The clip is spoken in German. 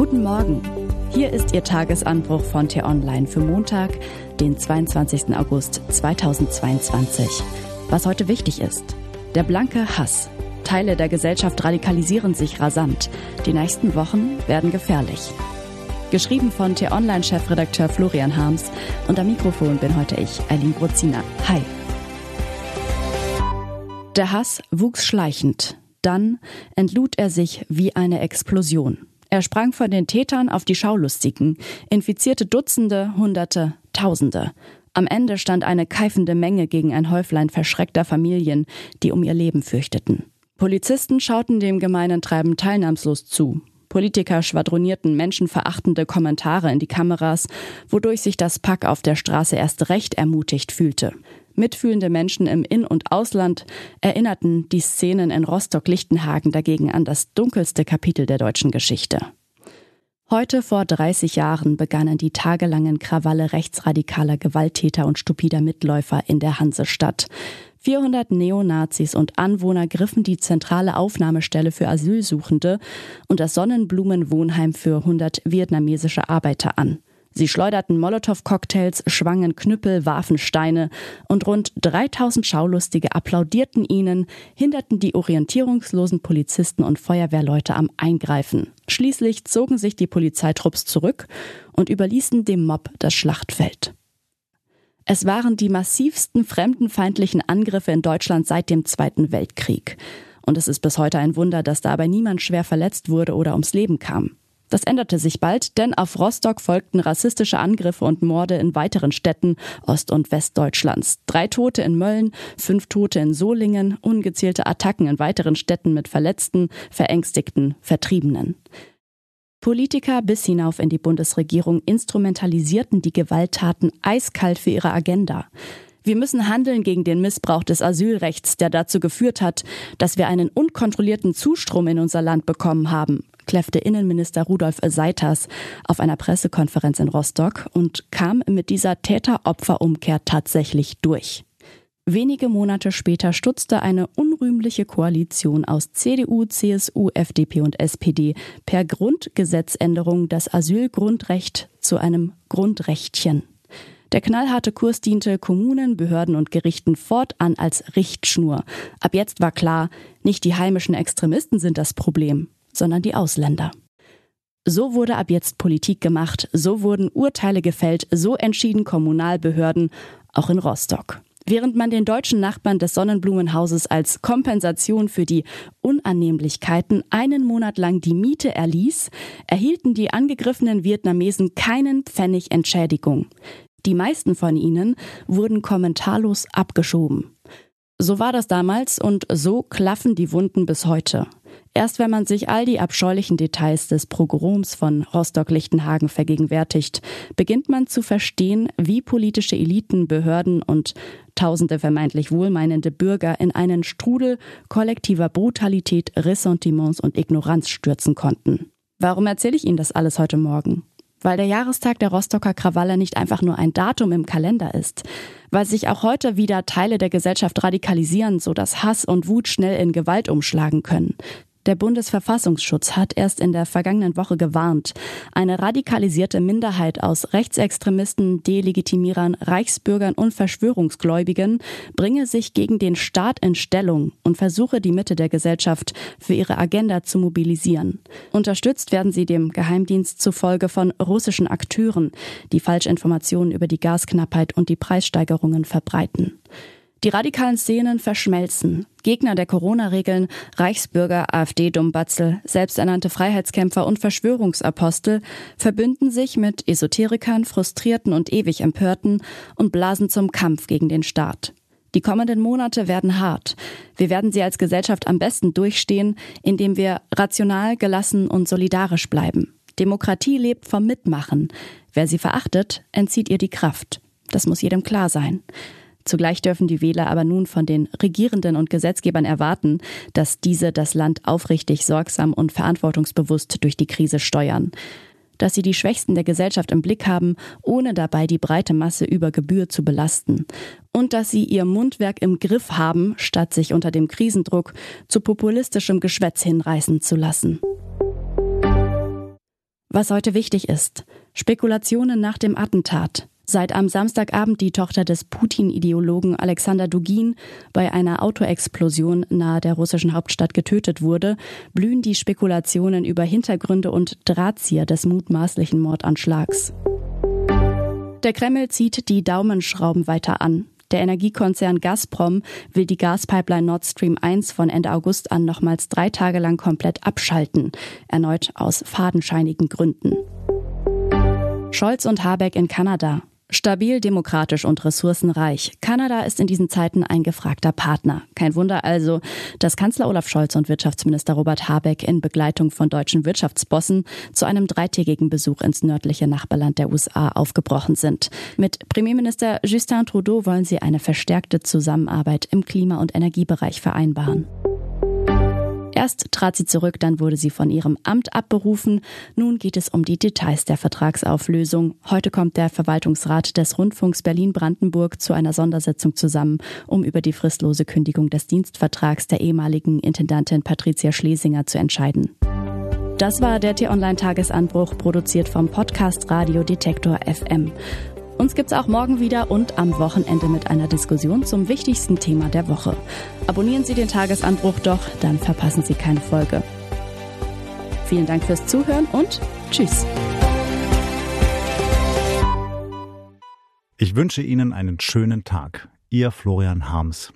Guten Morgen. Hier ist Ihr Tagesanbruch von T-Online für Montag, den 22. August 2022. Was heute wichtig ist. Der blanke Hass. Teile der Gesellschaft radikalisieren sich rasant. Die nächsten Wochen werden gefährlich. Geschrieben von T-Online-Chefredakteur Florian Harms und am Mikrofon bin heute ich, Eileen Brozina. Hi. Der Hass wuchs schleichend. Dann entlud er sich wie eine Explosion. Er sprang von den Tätern auf die Schaulustigen, infizierte Dutzende, Hunderte, Tausende. Am Ende stand eine keifende Menge gegen ein Häuflein verschreckter Familien, die um ihr Leben fürchteten. Polizisten schauten dem gemeinen Treiben teilnahmslos zu. Politiker schwadronierten menschenverachtende Kommentare in die Kameras, wodurch sich das Pack auf der Straße erst recht ermutigt fühlte. Mitfühlende Menschen im In- und Ausland erinnerten die Szenen in Rostock-Lichtenhagen dagegen an das dunkelste Kapitel der deutschen Geschichte. Heute vor 30 Jahren begannen die tagelangen Krawalle rechtsradikaler Gewalttäter und stupider Mitläufer in der Hansestadt. 400 Neonazis und Anwohner griffen die zentrale Aufnahmestelle für Asylsuchende und das Sonnenblumenwohnheim für 100 vietnamesische Arbeiter an. Sie schleuderten Molotow-Cocktails, schwangen Knüppel, warfen Steine und rund 3000 Schaulustige applaudierten ihnen, hinderten die orientierungslosen Polizisten und Feuerwehrleute am Eingreifen. Schließlich zogen sich die Polizeitrupps zurück und überließen dem Mob das Schlachtfeld. Es waren die massivsten fremdenfeindlichen Angriffe in Deutschland seit dem Zweiten Weltkrieg. Und es ist bis heute ein Wunder, dass dabei niemand schwer verletzt wurde oder ums Leben kam. Das änderte sich bald, denn auf Rostock folgten rassistische Angriffe und Morde in weiteren Städten Ost- und Westdeutschlands. Drei Tote in Mölln, fünf Tote in Solingen, ungezählte Attacken in weiteren Städten mit Verletzten, Verängstigten, Vertriebenen. Politiker bis hinauf in die Bundesregierung instrumentalisierten die Gewalttaten eiskalt für ihre Agenda. Wir müssen handeln gegen den Missbrauch des Asylrechts, der dazu geführt hat, dass wir einen unkontrollierten Zustrom in unser Land bekommen haben, kläffte Innenminister Rudolf Seiters auf einer Pressekonferenz in Rostock und kam mit dieser Täter-Opfer-Umkehr tatsächlich durch. Wenige Monate später stutzte eine unrühmliche Koalition aus CDU, CSU, FDP und SPD per Grundgesetzänderung das Asylgrundrecht zu einem Grundrechtchen. Der knallharte Kurs diente Kommunen, Behörden und Gerichten fortan als Richtschnur. Ab jetzt war klar, nicht die heimischen Extremisten sind das Problem, sondern die Ausländer. So wurde ab jetzt Politik gemacht, so wurden Urteile gefällt, so entschieden Kommunalbehörden, auch in Rostock. Während man den deutschen Nachbarn des Sonnenblumenhauses als Kompensation für die Unannehmlichkeiten einen Monat lang die Miete erließ, erhielten die angegriffenen Vietnamesen keinen Pfennig Entschädigung. Die meisten von ihnen wurden kommentarlos abgeschoben. So war das damals und so klaffen die Wunden bis heute. Erst wenn man sich all die abscheulichen Details des Pogroms von Rostock-Lichtenhagen vergegenwärtigt, beginnt man zu verstehen, wie politische Eliten, Behörden und tausende vermeintlich wohlmeinende Bürger in einen Strudel kollektiver Brutalität, Ressentiments und Ignoranz stürzen konnten. Warum erzähle ich Ihnen das alles heute Morgen? Weil der Jahrestag der Rostocker Krawalle nicht einfach nur ein Datum im Kalender ist, weil sich auch heute wieder Teile der Gesellschaft radikalisieren, so dass Hass und Wut schnell in Gewalt umschlagen können, der Bundesverfassungsschutz hat erst in der vergangenen Woche gewarnt. Eine radikalisierte Minderheit aus Rechtsextremisten, Delegitimierern, Reichsbürgern und Verschwörungsgläubigen bringe sich gegen den Staat in Stellung und versuche die Mitte der Gesellschaft für ihre Agenda zu mobilisieren. Unterstützt werden sie dem Geheimdienst zufolge von russischen Akteuren, die Falschinformationen über die Gasknappheit und die Preissteigerungen verbreiten. Die radikalen Szenen verschmelzen. Gegner der Corona-Regeln, Reichsbürger, AfD-Dumbatzel, selbsternannte Freiheitskämpfer und Verschwörungsapostel verbünden sich mit Esoterikern, Frustrierten und ewig Empörten und blasen zum Kampf gegen den Staat. Die kommenden Monate werden hart. Wir werden sie als Gesellschaft am besten durchstehen, indem wir rational, gelassen und solidarisch bleiben. Demokratie lebt vom Mitmachen. Wer sie verachtet, entzieht ihr die Kraft. Das muss jedem klar sein. Zugleich dürfen die Wähler aber nun von den Regierenden und Gesetzgebern erwarten, dass diese das Land aufrichtig, sorgsam und verantwortungsbewusst durch die Krise steuern. Dass sie die Schwächsten der Gesellschaft im Blick haben, ohne dabei die breite Masse über Gebühr zu belasten. Und dass sie ihr Mundwerk im Griff haben, statt sich unter dem Krisendruck zu populistischem Geschwätz hinreißen zu lassen. Was heute wichtig ist. Spekulationen nach dem Attentat. Seit am Samstagabend die Tochter des Putin-Ideologen Alexander Dugin bei einer Autoexplosion nahe der russischen Hauptstadt getötet wurde, blühen die Spekulationen über Hintergründe und Drahtzieher des mutmaßlichen Mordanschlags. Der Kreml zieht die Daumenschrauben weiter an. Der Energiekonzern Gazprom will die Gaspipeline Nord Stream 1 von Ende August an nochmals drei Tage lang komplett abschalten, erneut aus fadenscheinigen Gründen. Scholz und Habeck in Kanada. Stabil, demokratisch und ressourcenreich. Kanada ist in diesen Zeiten ein gefragter Partner. Kein Wunder also, dass Kanzler Olaf Scholz und Wirtschaftsminister Robert Habeck in Begleitung von deutschen Wirtschaftsbossen zu einem dreitägigen Besuch ins nördliche Nachbarland der USA aufgebrochen sind. Mit Premierminister Justin Trudeau wollen sie eine verstärkte Zusammenarbeit im Klima- und Energiebereich vereinbaren. Erst trat sie zurück, dann wurde sie von ihrem Amt abberufen. Nun geht es um die Details der Vertragsauflösung. Heute kommt der Verwaltungsrat des Rundfunks Berlin-Brandenburg zu einer Sondersitzung zusammen, um über die fristlose Kündigung des Dienstvertrags der ehemaligen Intendantin Patricia Schlesinger zu entscheiden. Das war der T-Online-Tagesanbruch, produziert vom Podcast Radio Detektor FM. Uns gibt's auch morgen wieder und am Wochenende mit einer Diskussion zum wichtigsten Thema der Woche. Abonnieren Sie den Tagesanbruch doch, dann verpassen Sie keine Folge. Vielen Dank fürs Zuhören und tschüss. Ich wünsche Ihnen einen schönen Tag. Ihr Florian Harms.